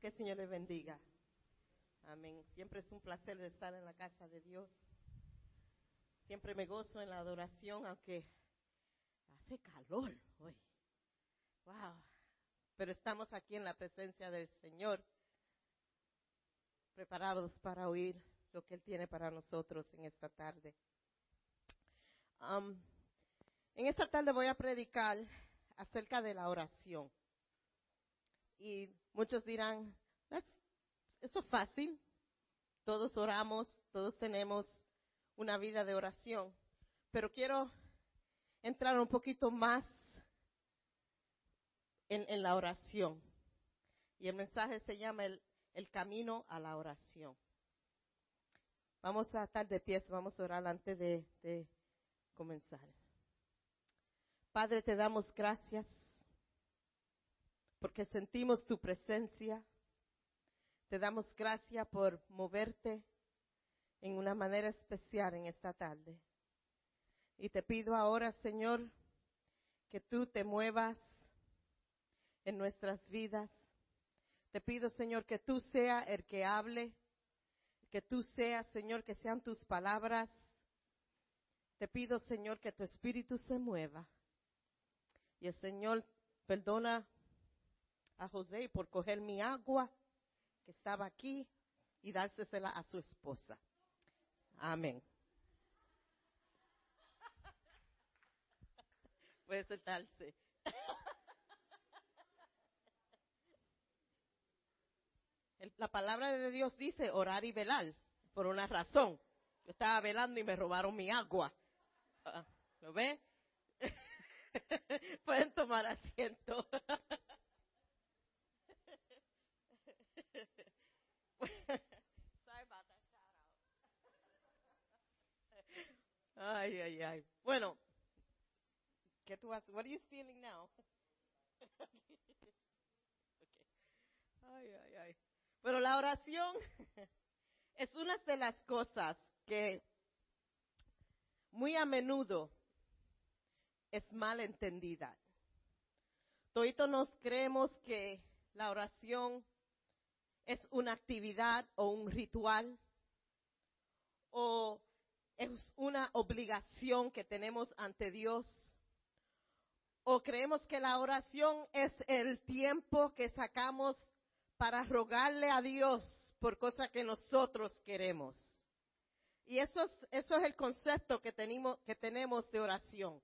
Que el Señor le bendiga. Amén. Siempre es un placer estar en la casa de Dios. Siempre me gozo en la adoración, aunque hace calor hoy. Wow. Pero estamos aquí en la presencia del Señor, preparados para oír lo que Él tiene para nosotros en esta tarde. Um, en esta tarde voy a predicar acerca de la oración. Y muchos dirán, eso es fácil. Todos oramos, todos tenemos una vida de oración. Pero quiero entrar un poquito más en, la oración. Y el mensaje se llama el, camino a la oración. Vamos a estar de pie, vamos a orar antes de, comenzar. Padre, te damos gracias porque sentimos tu presencia. Te damos gracias por moverte en una manera especial en esta tarde. Y te pido ahora, Señor, que tú te muevas en nuestras vidas. Te pido, Señor, que tú seas el que hable, que tú seas, Señor, que sean tus palabras. Te pido, Señor, que tu espíritu se mueva. Y el Señor perdona a José por coger mi agua que estaba aquí y dársela a su esposa. Amén. Puede sentarse. La palabra de Dios dice orar y velar por una razón. Yo estaba velando y me robaron mi agua. Ah, ¿Lo ve? Pueden tomar asiento. Ay, ay, ay. Bueno, ¿qué tú haces? What are you feeling now? Ay, ay, ay. Pero la oración es una de las cosas que muy a menudo es mal entendida. Todos nos creemos que la oración es una actividad o un ritual o es una obligación que tenemos ante Dios. O creemos que la oración es el tiempo que sacamos para rogarle a Dios por cosas que nosotros queremos. Y eso es, eso es el concepto que tenemos, que tenemos de oración.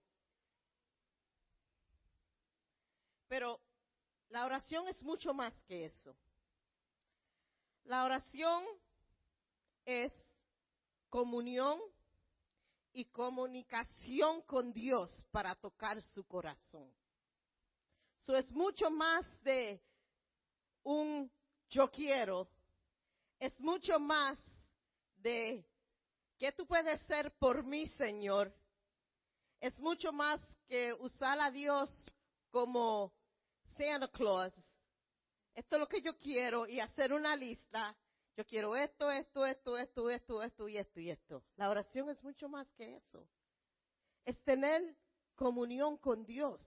Pero la oración es mucho más que eso. La oración es comunión y comunicación con Dios para tocar su corazón. Eso es mucho más de un yo quiero, es mucho más de qué tú puedes ser por mí, Señor. Es mucho más que usar a Dios como Santa Claus. Esto es lo que yo quiero y hacer una lista. Yo quiero esto, esto, esto, esto, esto, esto y esto y esto. La oración es mucho más que eso. Es tener comunión con Dios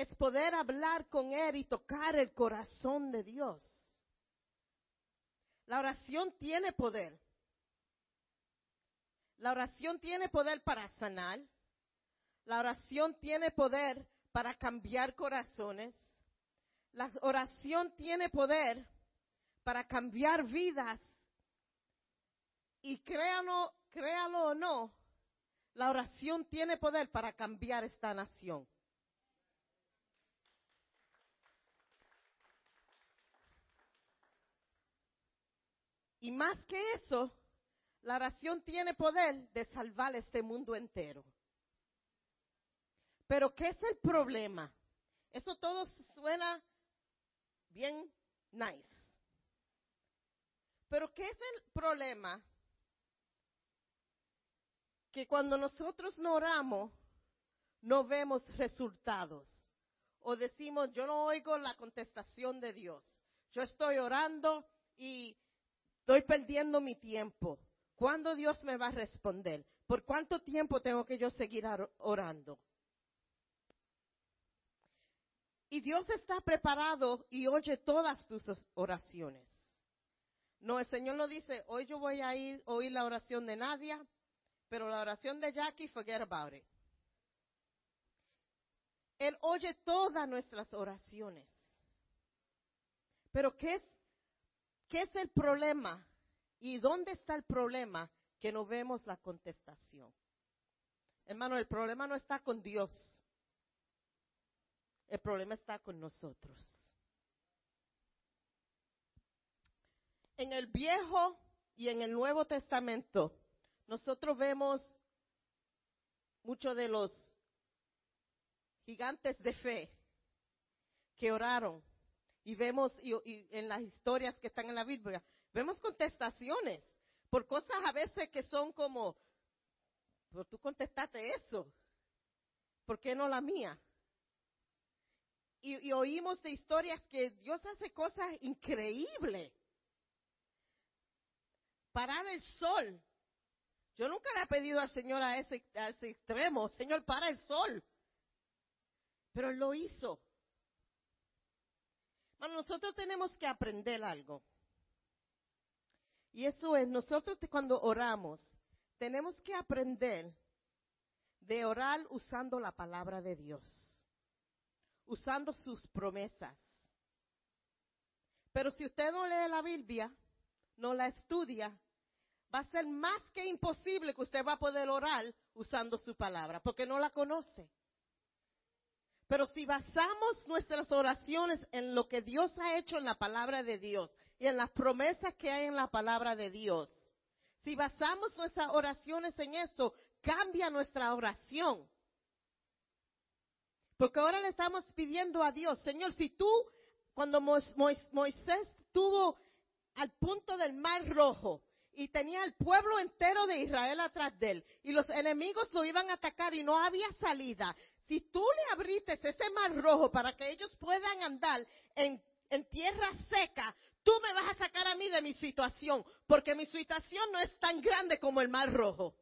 es poder hablar con Él y tocar el corazón de Dios. La oración tiene poder. La oración tiene poder para sanar. La oración tiene poder para cambiar corazones. La oración tiene poder para cambiar vidas. Y créalo, créalo o no, la oración tiene poder para cambiar esta nación. Y más que eso, la oración tiene poder de salvar este mundo entero. Pero ¿qué es el problema? Eso todo suena bien nice. Pero ¿qué es el problema? Que cuando nosotros no oramos, no vemos resultados. O decimos, yo no oigo la contestación de Dios. Yo estoy orando y Estoy perdiendo mi tiempo. ¿Cuándo Dios me va a responder? ¿Por cuánto tiempo tengo que yo seguir orando? Y Dios está preparado y oye todas tus oraciones. No, el Señor no dice, hoy yo voy a ir, oír la oración de Nadia, pero la oración de Jackie, forget about it. Él oye todas nuestras oraciones. Pero ¿qué es, qué es el problema? ¿Y dónde está el problema? Que no vemos la contestación. Hermano, el problema no está con Dios. El problema está con nosotros. En el Viejo y en el Nuevo Testamento, nosotros vemos muchos de los gigantes de fe que oraron y vemos y, en las historias que están en la Biblia, vemos contestaciones por cosas a veces que son como, pero tú contestaste eso, ¿por qué no la mía? Y, y oímos de historias que Dios hace cosas increíbles. Parar el sol. Yo nunca le he pedido al Señor a ese, a ese extremo, Señor, para el sol. Pero lo hizo. Bueno, nosotros tenemos que aprender algo. Y eso es, nosotros cuando oramos, tenemos que aprender de orar usando la palabra de Dios, usando sus promesas. Pero si usted no lee la Biblia, no la estudia, va a ser más que imposible que usted va a poder orar usando su palabra, porque no la conoce. Pero si basamos nuestras oraciones en lo que Dios ha hecho en la palabra de Dios y en las promesas que hay en la palabra de Dios, si basamos nuestras oraciones en eso, cambia nuestra oración. Porque ahora le estamos pidiendo a Dios, Señor, si tú, cuando Moisés estuvo al punto del mar rojo y tenía el pueblo entero de Israel atrás de él y los enemigos lo iban a atacar y no había salida, si tú le abriste ese mar rojo para que ellos puedan andar en, tierra seca, tú me vas a sacar a mí de mi situación, porque mi situación no es tan grande como el mar rojo.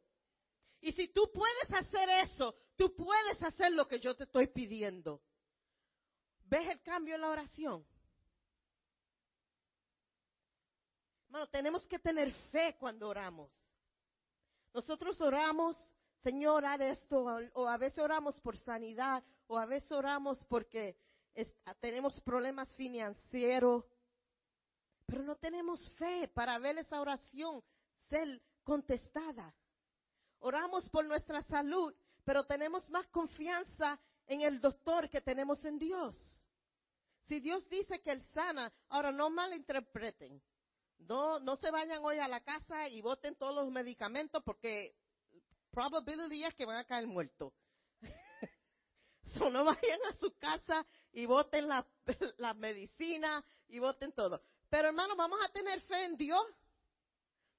Y si tú puedes hacer eso, tú puedes hacer lo que yo te estoy pidiendo. ¿Ves el cambio en la oración? Hermano, tenemos que tener fe cuando oramos. Nosotros oramos Señor, haz esto, o a veces oramos por sanidad, o a veces oramos porque tenemos problemas financieros, pero no tenemos fe para ver esa oración ser contestada. Oramos por nuestra salud, pero tenemos más confianza en el doctor que tenemos en Dios. Si Dios dice que Él sana, ahora no malinterpreten. No, no se vayan hoy a la casa y voten todos los medicamentos porque probability es que van a caer muertos. so, no vayan a su casa y voten la, la medicina y voten todo. Pero hermano, vamos a tener fe en Dios.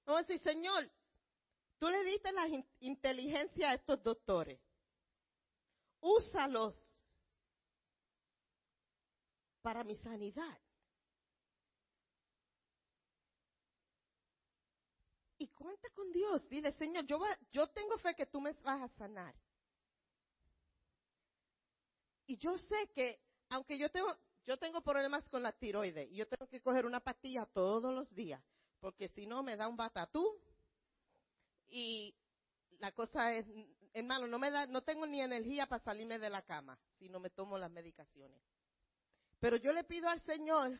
Vamos a decir, Señor, tú le diste la inteligencia a estos doctores. Úsalos para mi sanidad. y cuenta con Dios. Dile, Señor, yo, tengo fe que tú me vas a sanar. Y yo sé que, aunque yo tengo, yo tengo problemas con la tiroides yo tengo que coger una pastilla todos los días, porque si no me da un batatú y la cosa es, hermano, no me da, no tengo ni energía para salirme de la cama si no me tomo las medicaciones. Pero yo le pido al Señor,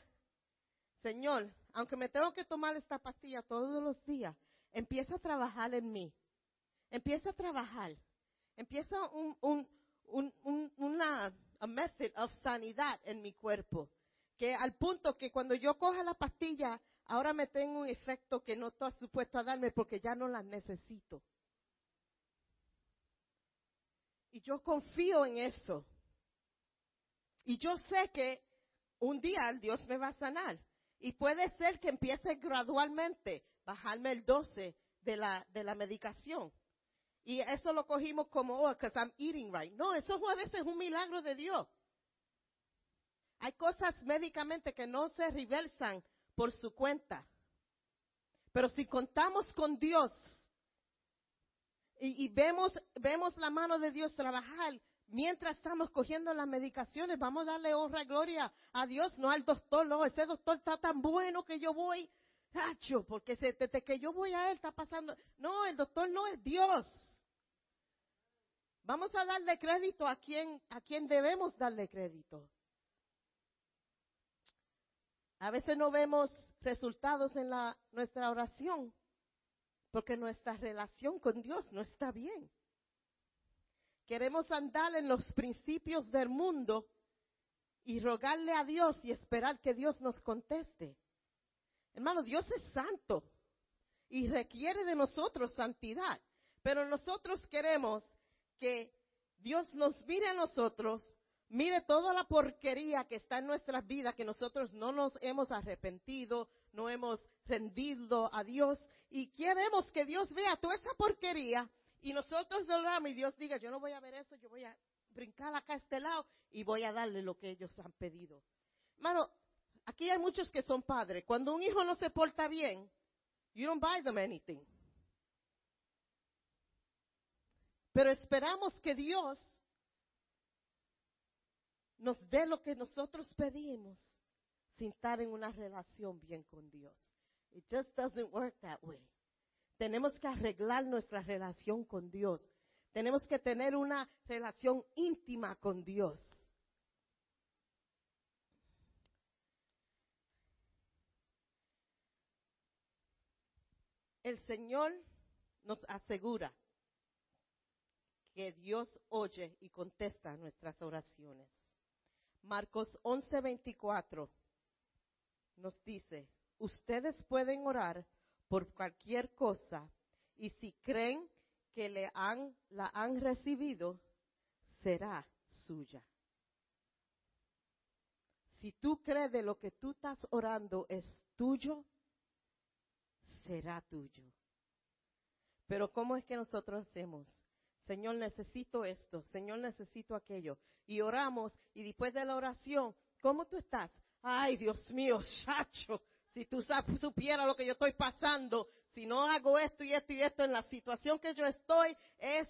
Señor, aunque me tengo que tomar esta pastilla todos los días, empieza a trabajar en mí. Empieza a trabajar. Empieza un, un, un, una a method of sanidad en mi cuerpo. Que al punto que cuando yo coja la pastilla, ahora me tengo un efecto que no estoy supuesto a darme porque ya no la necesito. Y yo confío en eso. Y yo sé que un día Dios me va a sanar. Y puede ser que empiece gradualmente bajarme el 12 de la, de la medicación. Y eso lo cogimos como, oh, because I'm eating right. No, eso a veces es un milagro de Dios. Hay cosas médicamente que no se reversan por su cuenta. Pero si contamos con Dios y, y, vemos, vemos la mano de Dios trabajar, mientras estamos cogiendo las medicaciones, vamos a darle honra y gloria a Dios, no al doctor, no, ese doctor está tan bueno que yo voy, porque desde que yo voy a él está pasando, no, el doctor no es Dios. Vamos a darle crédito a quien, a quien debemos darle crédito. A veces no vemos resultados en la, nuestra oración porque nuestra relación con Dios no está bien. Queremos andar en los principios del mundo y rogarle a Dios y esperar que Dios nos conteste. Hermano, Dios es santo y requiere de nosotros santidad, pero nosotros queremos que Dios nos mire a nosotros, mire toda la porquería que está en nuestras vidas, que nosotros no nos hemos arrepentido, no hemos rendido a Dios y queremos que Dios vea toda esa porquería y nosotros oramos y Dios diga, yo no voy a ver eso, yo voy a brincar acá a este lado y voy a darle lo que ellos han pedido. Hermano, aquí hay muchos que son padres. Cuando un hijo no se porta bien, you don't buy them anything. Pero esperamos que Dios nos dé lo que nosotros pedimos sin estar en una relación bien con Dios. It just doesn't work that way. Tenemos que arreglar nuestra relación con Dios. Tenemos que tener una relación íntima con Dios. El Señor nos asegura que Dios oye y contesta nuestras oraciones. Marcos 11:24 nos dice, ustedes pueden orar por cualquier cosa y si creen que le han, la han recibido, será suya. Si tú crees de lo que tú estás orando es tuyo, será tuyo. Pero ¿cómo es que nosotros hacemos? Señor, necesito esto, Señor, necesito aquello. Y oramos y después de la oración, ¿cómo tú estás? Ay, Dios mío, chacho, si tú supieras lo que yo estoy pasando, si no hago esto y esto y esto en la situación que yo estoy, es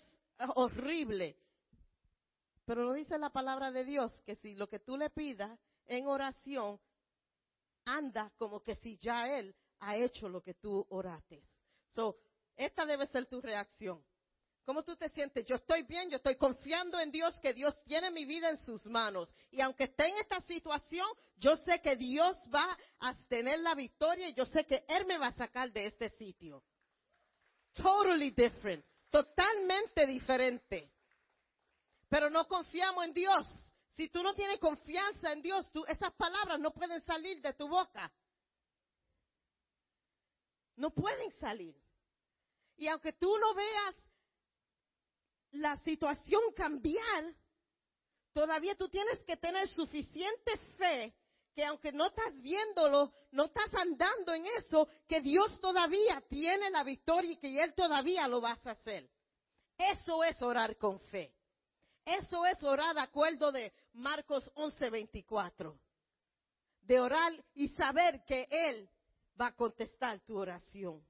horrible. Pero no dice la palabra de Dios que si lo que tú le pidas en oración, anda como que si ya Él ha hecho lo que tú orates. So, esta debe ser tu reacción. ¿Cómo tú te sientes? Yo estoy bien, yo estoy confiando en Dios, que Dios tiene mi vida en sus manos. Y aunque esté en esta situación, yo sé que Dios va a tener la victoria y yo sé que Él me va a sacar de este sitio. Totally different. Totalmente diferente. Pero no confiamos en Dios. Si tú no tienes confianza en Dios, esas palabras no pueden salir de tu boca. No pueden salir. Y aunque tú no veas la situación cambiar, todavía tú tienes que tener suficiente fe que aunque no estás viéndolo, no estás andando en eso, que Dios todavía tiene la victoria y que Él todavía lo vas a hacer. Eso es orar con fe. Eso es orar de acuerdo de Marcos 11:24. De orar y saber que Él va a contestar tu oración.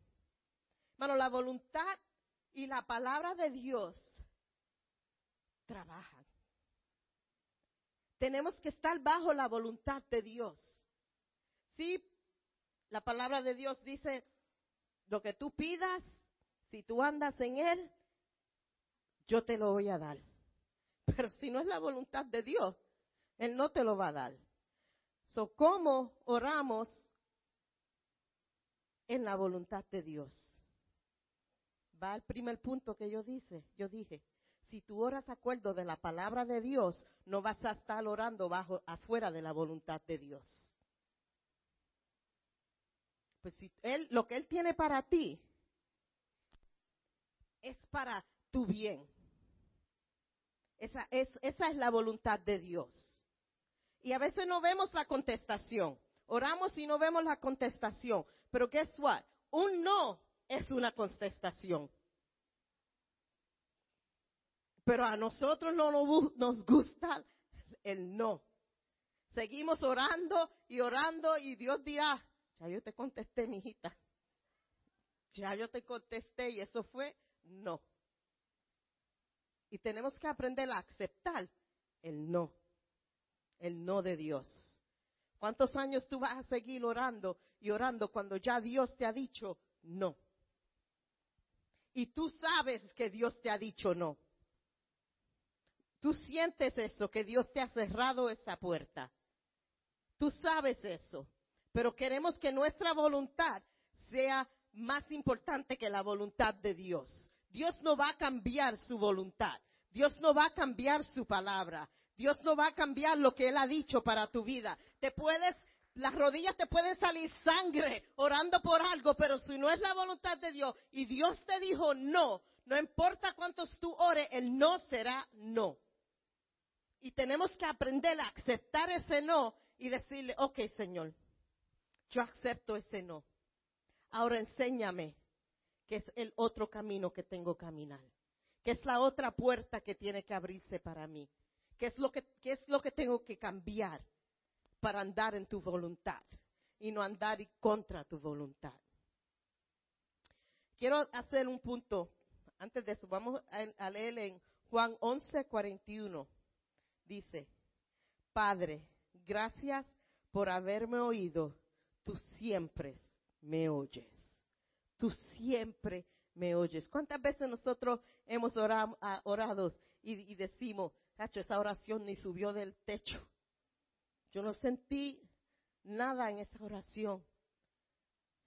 Hermano, la voluntad y la palabra de Dios trabajan. Tenemos que estar bajo la voluntad de Dios. Sí, la palabra de Dios dice, lo que tú pidas, si tú andas en Él, yo te lo voy a dar. Pero si no es la voluntad de Dios, Él no te lo va a dar. So, ¿cómo oramos en la voluntad de Dios? Va al primer punto que yo dice, yo dije, si tú oras acuerdo de la palabra de Dios, no vas a estar orando bajo, afuera de la voluntad de Dios. Pues si él, lo que Él tiene para ti es para tu bien. Esa es, esa es la voluntad de Dios. Y a veces no vemos la contestación. Oramos y no vemos la contestación. Pero guess what? Un no es una contestación pero a nosotros no nos gusta el no. Seguimos orando y orando y Dios dirá, ya yo te contesté, mi hijita. Ya yo te contesté y eso fue no. Y tenemos que aprender a aceptar el no, el no de Dios. ¿Cuántos años tú vas a seguir orando y orando cuando ya Dios te ha dicho no? Y tú sabes que Dios te ha dicho no. Tú sientes eso, que Dios te ha cerrado esa puerta. Tú sabes eso. Pero queremos que nuestra voluntad sea más importante que la voluntad de Dios. Dios no va a cambiar su voluntad. Dios no va a cambiar su palabra. Dios no va a cambiar lo que Él ha dicho para tu vida. Te puedes, las rodillas te pueden salir sangre orando por algo, pero si no es la voluntad de Dios y Dios te dijo no, no importa cuántos tú ores, el no será no. Y tenemos que aprender a aceptar ese no y decirle, ok Señor, yo acepto ese no. Ahora enséñame que es el otro camino que tengo que caminar, que es la otra puerta que tiene que abrirse para mí, que es lo que, es lo que tengo que cambiar para andar en tu voluntad y no andar contra tu voluntad. Quiero hacer un punto. Antes de eso, vamos a, leer en Juan 11, 41. Dice, Padre, gracias por haberme oído. Tú siempre me oyes. Tú siempre me oyes. ¿Cuántas veces nosotros hemos orado, ah, y, decimos, Cacho, esa oración ni subió del techo? Yo no sentí nada en esa oración.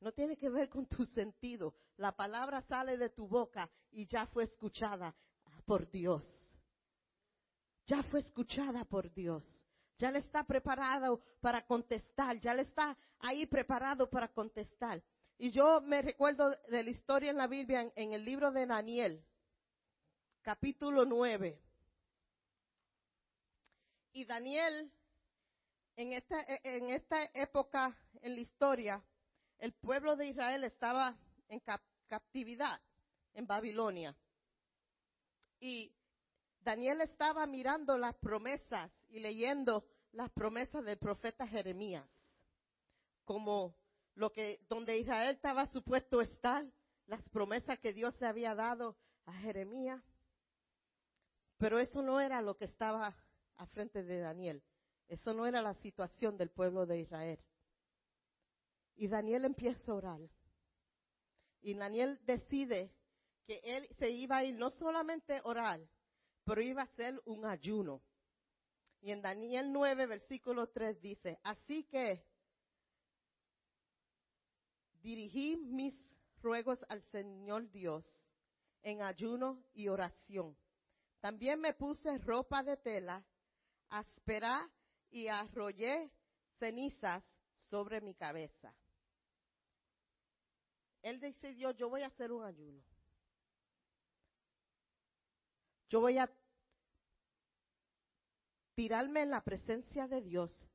No tiene que ver con tu sentido. La palabra sale de tu boca y ya fue escuchada por Dios. Ya fue escuchada por Dios. Ya le está preparado para contestar. Ya le está ahí preparado para contestar. Y yo me recuerdo de la historia en la Biblia, en, el libro de Daniel, capítulo 9. Y Daniel, en esta, en esta época en la historia, el pueblo de Israel estaba en captividad en Babilonia. Y Daniel estaba mirando las promesas y leyendo las promesas del profeta Jeremías, como lo que, donde Israel estaba supuesto estar, las promesas que Dios le había dado a Jeremías. Pero eso no era lo que estaba a frente de Daniel. Eso no era la situación del pueblo de Israel. Y Daniel empieza a orar. Y Daniel decide que él se iba a ir no solamente a orar, pero iba a hacer un ayuno. Y en Daniel 9, versículo 3 dice, así que dirigí mis ruegos al Señor Dios en ayuno y oración. También me puse ropa de tela, áspera y arrollé cenizas sobre mi cabeza. Él decidió, yo voy a hacer un ayuno. Yo voy a tirarme en la presencia de Dios,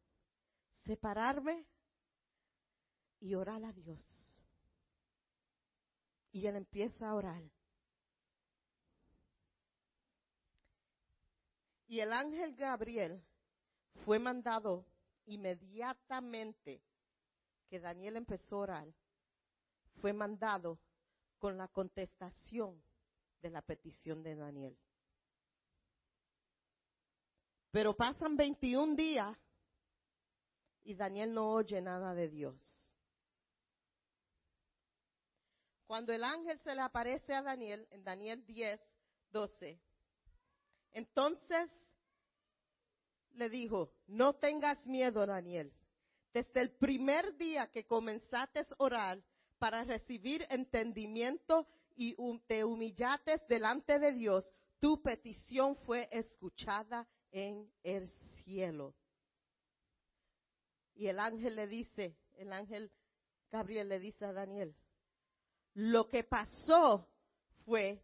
separarme y orar a Dios. Y él empieza a orar. Y el ángel Gabriel fue mandado inmediatamente que Daniel empezó a orar, fue mandado con la contestación de la petición de Daniel. Pero pasan 21 días y Daniel no oye nada de Dios. Cuando el ángel se le aparece a Daniel, en Daniel 10, 12, entonces le dijo, no tengas miedo, Daniel. Desde el primer día que comenzaste a orar para recibir entendimiento y te humillaste delante de Dios, tu petición fue escuchada en el cielo. Y el ángel le dice, el ángel Gabriel le dice a Daniel, lo que pasó fue,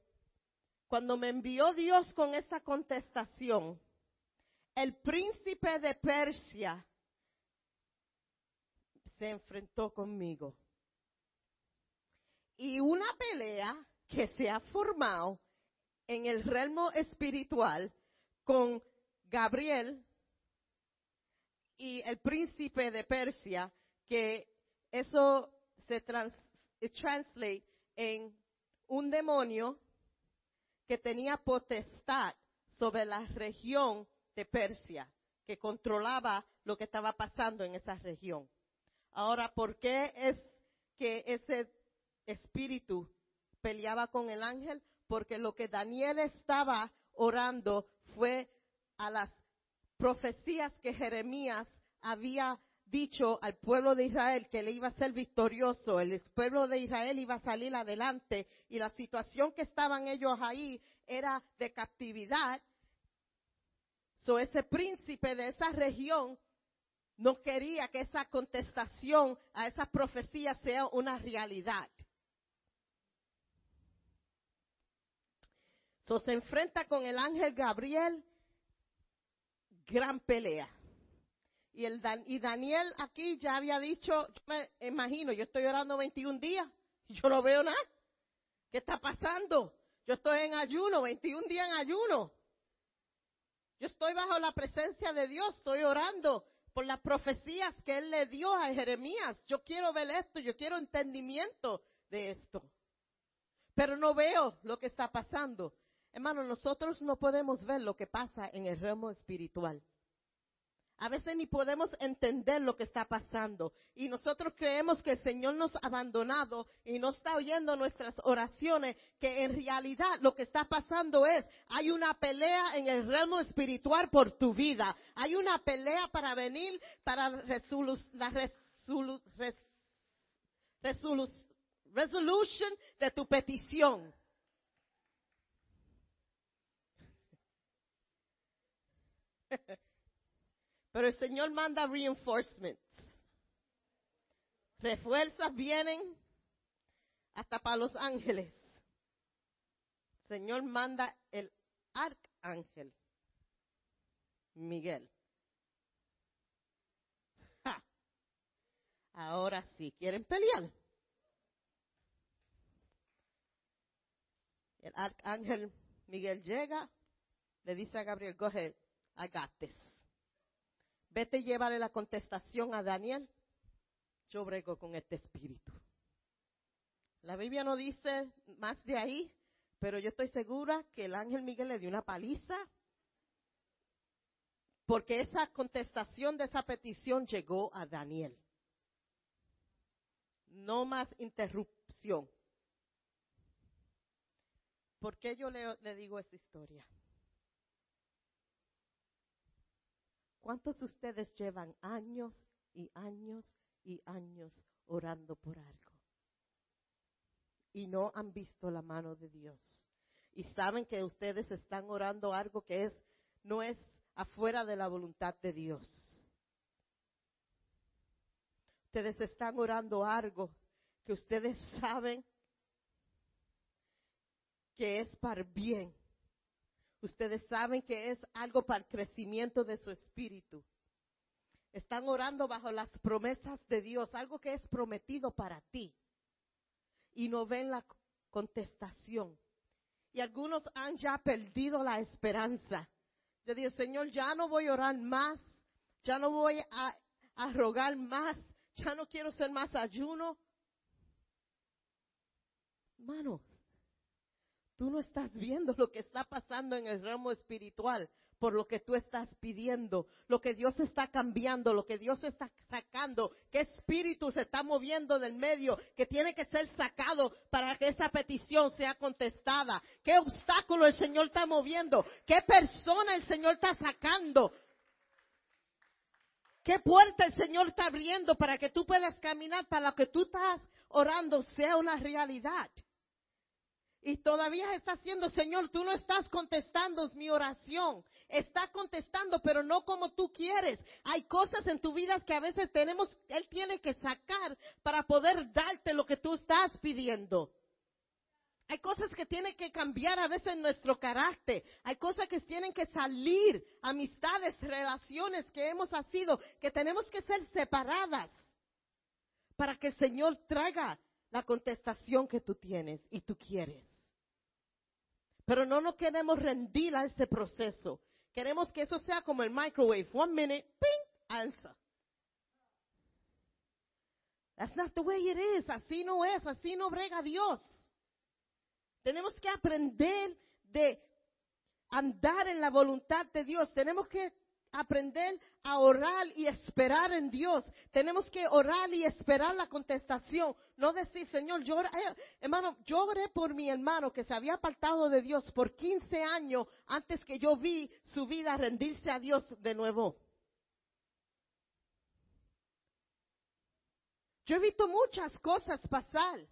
cuando me envió Dios con esa contestación, el príncipe de Persia se enfrentó conmigo. Y una pelea que se ha formado en el reino espiritual con Gabriel y el príncipe de Persia, que eso se trans, translate en un demonio que tenía potestad sobre la región de Persia, que controlaba lo que estaba pasando en esa región. Ahora, ¿por qué es que ese espíritu peleaba con el ángel? Porque lo que Daniel estaba orando fue a las profecías que Jeremías había dicho al pueblo de Israel que le iba a ser victorioso, el pueblo de Israel iba a salir adelante y la situación que estaban ellos ahí era de captividad. So ese príncipe de esa región no quería que esa contestación a esas profecías sea una realidad. So se enfrenta con el ángel Gabriel, gran pelea. Y, el, y Daniel aquí ya había dicho, yo me imagino, yo estoy orando 21 días y yo no veo nada. ¿Qué está pasando? Yo estoy en ayuno, 21 días en ayuno. Yo estoy bajo la presencia de Dios, estoy orando por las profecías que Él le dio a Jeremías. Yo quiero ver esto, yo quiero entendimiento de esto. Pero no veo lo que está pasando. Hermano, nosotros no podemos ver lo que pasa en el ramo espiritual. A veces ni podemos entender lo que está pasando. Y nosotros creemos que el Señor nos ha abandonado y no está oyendo nuestras oraciones, que en realidad lo que está pasando es, hay una pelea en el ramo espiritual por tu vida. Hay una pelea para venir para la resolución de tu petición. Pero el Señor manda reinforcements. Refuerzas vienen hasta para los ángeles. El Señor manda el arcángel Miguel. Ahora sí, ¿quieren pelear? El arcángel Miguel llega, le dice a Gabriel, go ahead, I got this. Vete y llévale la contestación a Daniel. Yo brego con este espíritu. La Biblia no dice más de ahí, pero yo estoy segura que el ángel Miguel le dio una paliza porque esa contestación de esa petición llegó a Daniel. No más interrupción. ¿Por qué yo le, le digo esa historia? ¿Cuántos de ustedes llevan años y años y años orando por algo? Y no han visto la mano de Dios. Y saben que ustedes están orando algo que es, no es afuera de la voluntad de Dios. Ustedes están orando algo que ustedes saben que es para bien Ustedes saben que es algo para el crecimiento de su espíritu. Están orando bajo las promesas de Dios, algo que es prometido para ti. Y no ven la contestación. Y algunos han ya perdido la esperanza. Yo digo, Señor, ya no voy a orar más, ya no voy a, a rogar más, ya no quiero ser más ayuno. Hermanos, Tú no estás viendo lo que está pasando en el ramo espiritual por lo que tú estás pidiendo, lo que Dios está cambiando, lo que Dios está sacando, qué espíritu se está moviendo del medio, que tiene que ser sacado para que esa petición sea contestada, qué obstáculo el Señor está moviendo, qué persona el Señor está sacando, qué puerta el Señor está abriendo para que tú puedas caminar para lo que tú estás orando sea una realidad. Y todavía está haciendo, Señor, tú no estás contestando mi oración. Está contestando, pero no como tú quieres. Hay cosas en tu vida que a veces tenemos, Él tiene que sacar para poder darte lo que tú estás pidiendo. Hay cosas que tienen que cambiar a veces nuestro carácter. Hay cosas que tienen que salir, amistades, relaciones que hemos sido, que tenemos que ser separadas para que el Señor traiga la contestación que tú tienes y tú quieres. Pero no nos queremos rendir a ese proceso. Queremos que eso sea como el microwave. One minute, ping, answer. That's not the way it is. Así no es. Así no brega Dios. Tenemos que aprender de andar en la voluntad de Dios. Tenemos que aprender a orar y esperar en Dios. Tenemos que orar y esperar la contestación. No decir, Señor, yo, eh, hermano, yo oré por mi hermano que se había apartado de Dios por 15 años antes que yo vi su vida rendirse a Dios de nuevo. Yo he visto muchas cosas pasar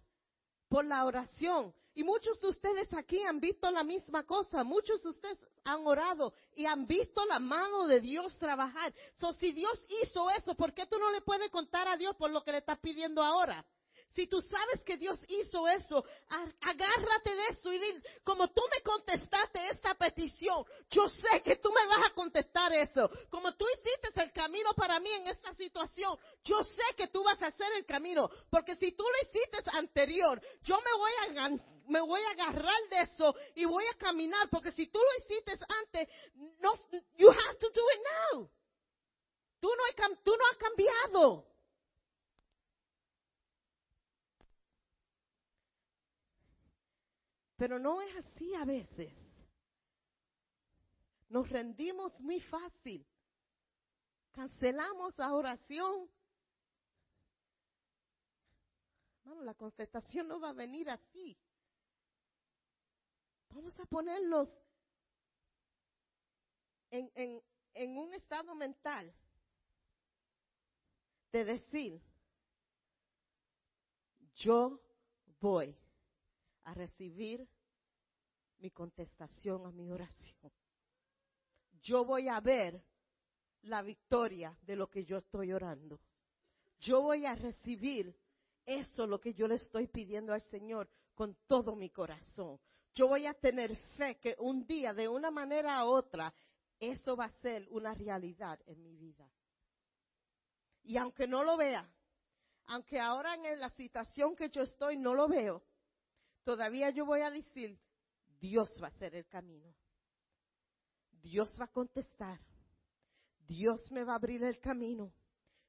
por la oración. Y muchos de ustedes aquí han visto la misma cosa. Muchos de ustedes han orado y han visto la mano de Dios trabajar. So, si Dios hizo eso, ¿por qué tú no le puedes contar a Dios por lo que le estás pidiendo ahora? Si tú sabes que Dios hizo eso, agárrate de eso y di, como tú me contestaste esta petición, yo sé que tú me vas a contestar eso. Como tú hiciste el camino para mí en esta situación, yo sé que tú vas a hacer el camino. Porque si tú lo hiciste anterior, yo me voy a, me voy a agarrar de eso y voy a caminar. Porque si tú lo hiciste antes, no, you have to do it now. Tú no, tú no has cambiado. Pero no es así a veces. Nos rendimos muy fácil. Cancelamos la oración. Bueno, la contestación no va a venir así. Vamos a ponernos en, en, en un estado mental de decir, yo voy a recibir mi contestación a mi oración. Yo voy a ver la victoria de lo que yo estoy orando. Yo voy a recibir eso lo que yo le estoy pidiendo al Señor con todo mi corazón. Yo voy a tener fe que un día, de una manera u otra, eso va a ser una realidad en mi vida. Y aunque no lo vea, aunque ahora en la situación que yo estoy no lo veo, todavía yo voy a decir, Dios va a hacer el camino. Dios va a contestar. Dios me va a abrir el camino.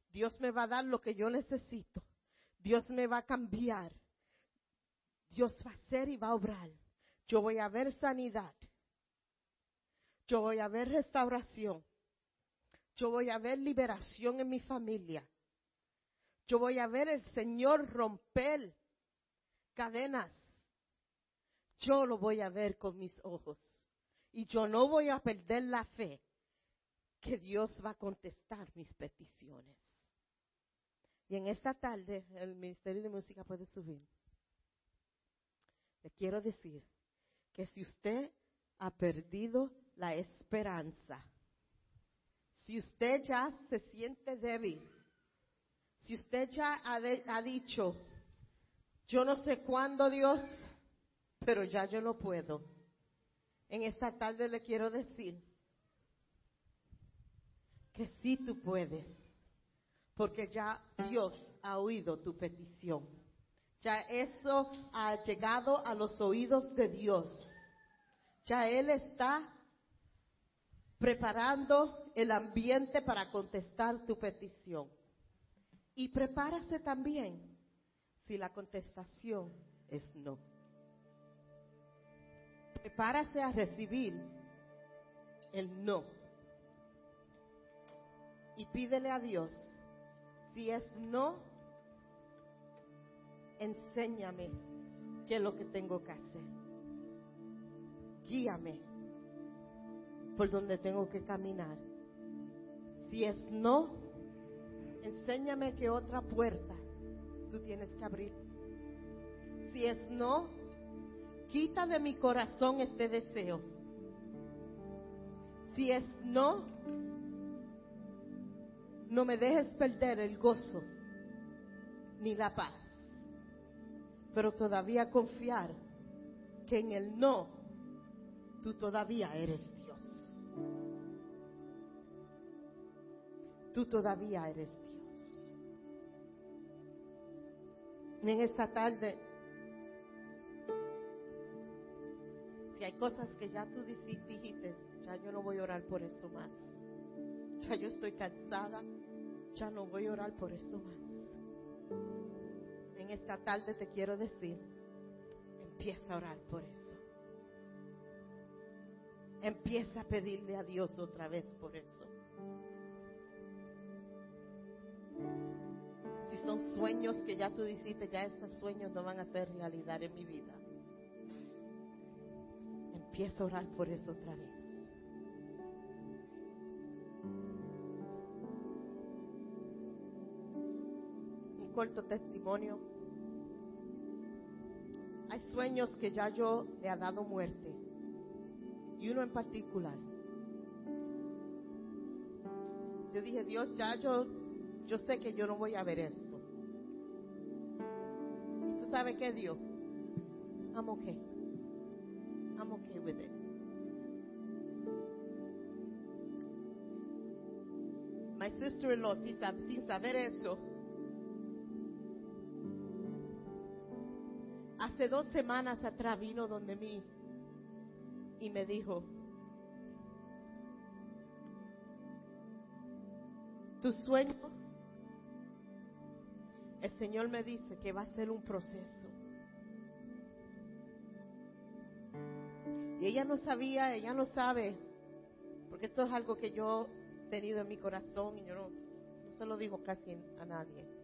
Dios me va a dar lo que yo necesito. Dios me va a cambiar. Dios va a hacer y va a obrar. Yo voy a ver sanidad. Yo voy a ver restauración. Yo voy a ver liberación en mi familia. Yo voy a ver el Señor romper cadenas yo lo voy a ver con mis ojos. Y yo no voy a perder la fe que Dios va a contestar mis peticiones. Y en esta tarde el Ministerio de Música puede subir. Le quiero decir que si usted ha perdido la esperanza, si usted ya se siente débil, si usted ya ha, ha dicho, yo no sé cuándo Dios pero ya yo no puedo. En esta tarde le quiero decir que sí tú puedes, porque ya Dios ha oído tu petición. Ya eso ha llegado a los oídos de Dios. Ya Él está preparando el ambiente para contestar tu petición. Y prepárase también si la contestación es no prepárase a recibir el no. Y pídele a Dios, si es no, enséñame qué es lo que tengo que hacer. Guíame por donde tengo que caminar. Si es no, enséñame qué otra puerta tú tienes que abrir. Si es no, quita de mi corazón este deseo. Si es no, no me dejes perder el gozo ni la paz, pero todavía confiar que en el no tú todavía eres Dios. Tú todavía eres Dios. en esta tarde hay cosas que ya tú dijiste, ya yo no voy a orar por eso más. Ya yo estoy cansada, ya no voy a orar por eso más. En esta tarde te quiero decir, empieza a orar por eso. empieza a pedirle a Dios otra vez por eso. Si son sueños que ya tú dijiste, ya estos sueños no van a ser realidad en mi vida. Empieza a orar por eso otra vez. Corto testimonio. Hay sueños que ya yo le he dado muerte. Y uno en particular. Yo dije, Dios, ya yo, yo sé que yo no voy a ver esto. ¿Y tú sabes qué, Dios? I'm okay. I'm okay with it. My sister-in-law, sin saber eso, hace dos semanas atrás vino donde mí y me dijo, tus sueños, el Señor me dice que va a ser un proceso. Y ella no sabía, ella no sabe, porque esto es algo que yo he tenido en mi corazón y yo no, se lo digo casi a nadie.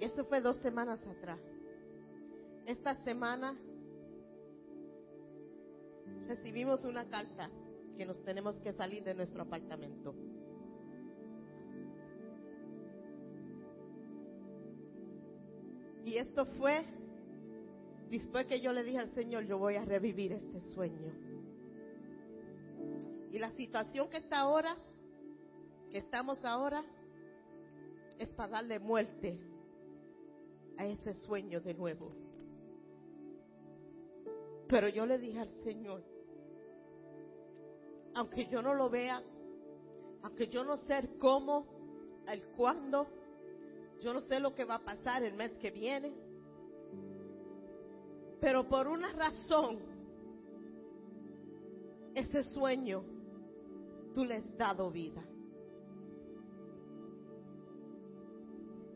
Y eso fue dos semanas atrás. Esta semana recibimos una carta que nos tenemos que salir de nuestro apartamento. Y esto fue después que yo le dije al Señor, yo voy a revivir este sueño. Y la situación que está ahora, que estamos ahora, es para darle muerte a ese sueño de nuevo. Pero yo le dije al Señor, aunque yo no lo vea, aunque yo no sé cómo, el cuándo, yo no sé lo que va a pasar el mes que viene, pero por una razón, ese sueño, tú le has dado vida.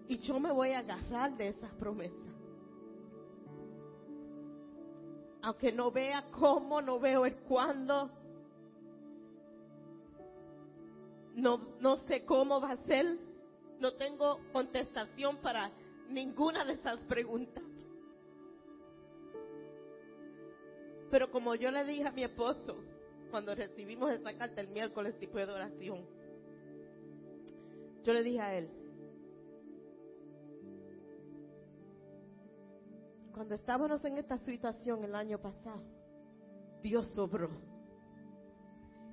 Y yo me voy a agarrar de esas promesas. Aunque no vea cómo, no veo el cuándo, no, no sé cómo va a ser, no tengo contestación para ninguna de esas preguntas. Pero como yo le dije a mi esposo, cuando recibimos esa carta el miércoles tipo de oración, yo le dije a él, cuando estábamos en esta situación el año pasado, Dios sobró.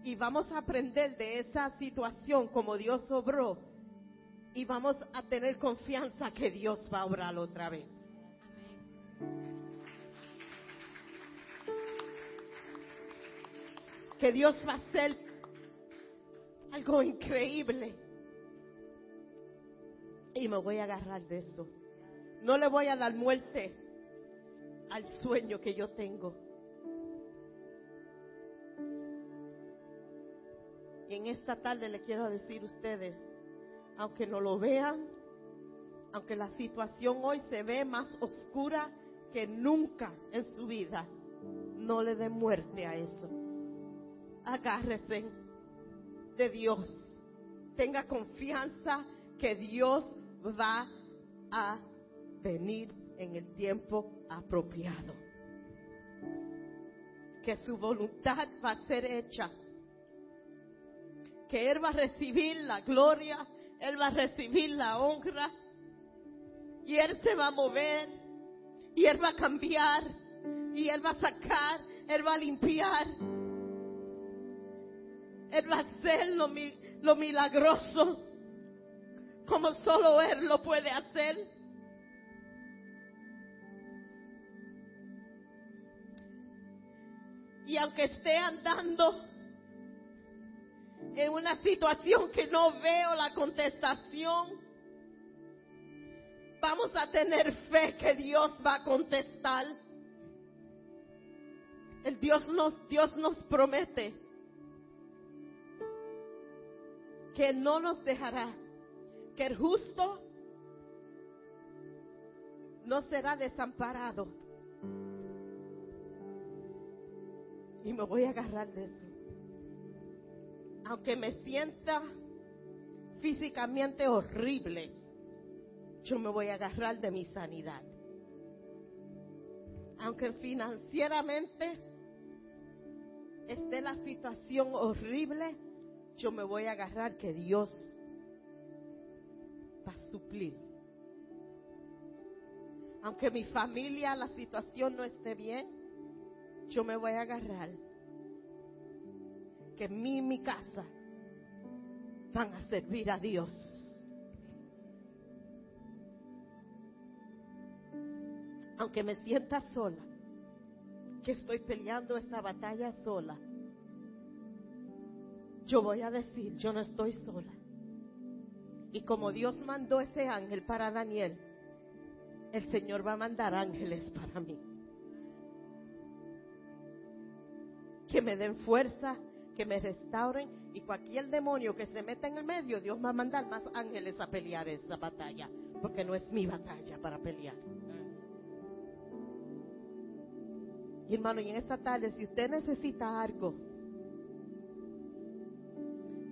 Y vamos a aprender de esa situación como Dios sobró. Y vamos a tener confianza que Dios va a obrar otra vez. Que Dios va a hacer algo increíble. Y me voy a agarrar de eso. No le voy a dar muerte al sueño que yo tengo. Y en esta tarde le quiero decir a ustedes, aunque no lo vean, aunque la situación hoy se ve más oscura que nunca en su vida, no le dé muerte a eso. Agárrese de Dios. Tenga confianza que Dios va a venir en el tiempo apropiado. Que su voluntad va a ser hecha. Que Él va a recibir la gloria, Él va a recibir la honra. Y Él se va a mover. Y Él va a cambiar. Y Él va a sacar. Él va a limpiar. Él va a hacer lo, lo milagroso. Como solo Él lo puede hacer. Y aunque esté andando en una situación que no veo la contestación, vamos a tener fe que Dios va a contestar. El Dios nos, Dios nos promete que no nos dejará, que el justo no será desamparado, Y me voy a agarrar de eso. Aunque me sienta físicamente horrible, yo me voy a agarrar de mi sanidad. Aunque financieramente esté la situación horrible, yo me voy a agarrar que Dios va a suplir. Aunque mi familia, la situación no esté bien, yo me voy a agarrar que mí y mi casa van a servir a Dios. Aunque me sienta sola, que estoy peleando esta batalla sola, yo voy a decir, yo no estoy sola. Y como Dios mandó ese ángel para Daniel, el Señor va a mandar ángeles para mí. Que me den fuerza, que me restauren y cualquier demonio que se meta en el medio, Dios va a mandar más ángeles a pelear esa batalla, porque no es mi batalla para pelear. Y hermano, y en esta tarde, si usted necesita algo,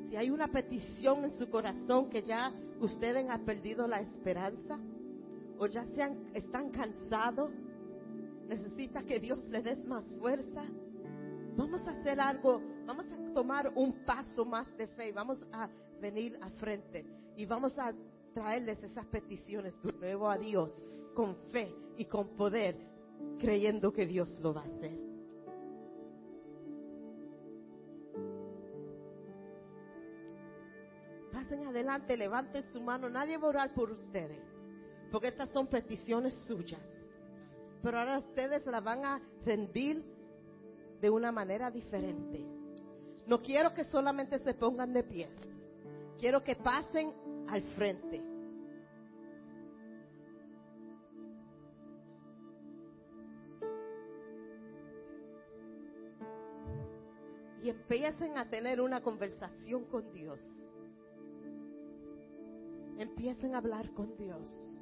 si hay una petición en su corazón que ya ustedes han perdido la esperanza, o ya sean, están cansados, necesita que Dios le des más fuerza, vamos a hacer algo, vamos a tomar un paso más de fe, vamos a venir a frente y vamos a traerles esas peticiones de nuevo a Dios con fe y con poder, creyendo que Dios lo va a hacer. Pasen adelante, levanten su mano, nadie va a orar por ustedes porque estas son peticiones suyas. Pero ahora ustedes las van a rendir de una manera diferente. No quiero que solamente se pongan de pies. Quiero que pasen al frente. Y empiecen a tener una conversación con Dios. Empiecen a hablar con Dios.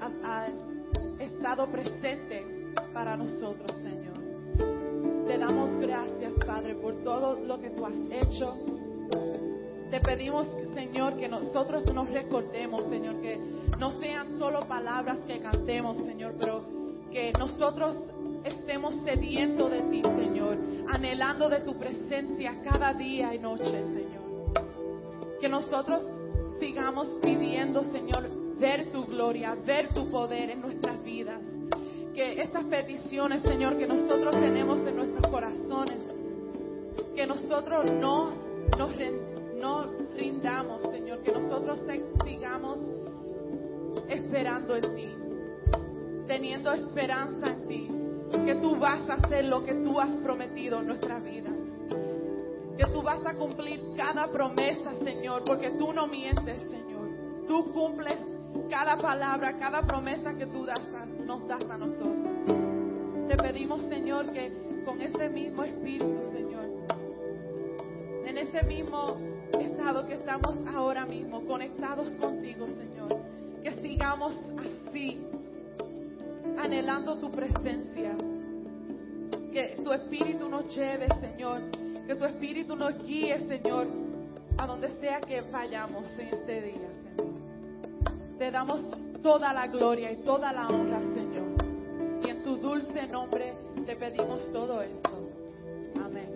Has estado presente para nosotros, Señor. Te damos gracias, Padre, por todo lo que tú has hecho. Te pedimos, Señor, que nosotros nos recordemos, Señor, que no sean solo palabras que cantemos, Señor, pero que nosotros estemos sediento de ti, Señor, anhelando de tu presencia cada día y noche, Señor. Que nosotros sigamos pidiendo, Señor, ver tu gloria, ver tu poder en nuestras vidas. Que estas peticiones, Señor, que nosotros tenemos en nuestros corazones, que nosotros no nos no rindamos, Señor, que nosotros sigamos esperando en ti, teniendo esperanza en ti, que tú vas a hacer lo que tú has prometido en nuestra vida, que tú vas a cumplir cada promesa, Señor, porque tú no mientes, Señor, tú cumples cada palabra, cada promesa que tú das nos das a nosotros. Te pedimos, Señor, que con ese mismo espíritu, Señor, en ese mismo estado que estamos ahora mismo, conectados contigo, Señor, que sigamos así, anhelando tu presencia, que tu espíritu nos lleve, Señor, que tu espíritu nos guíe, Señor, a donde sea que vayamos en este día. Te damos toda la gloria y toda la honra, Señor. Y en tu dulce nombre te pedimos todo esto. Amén.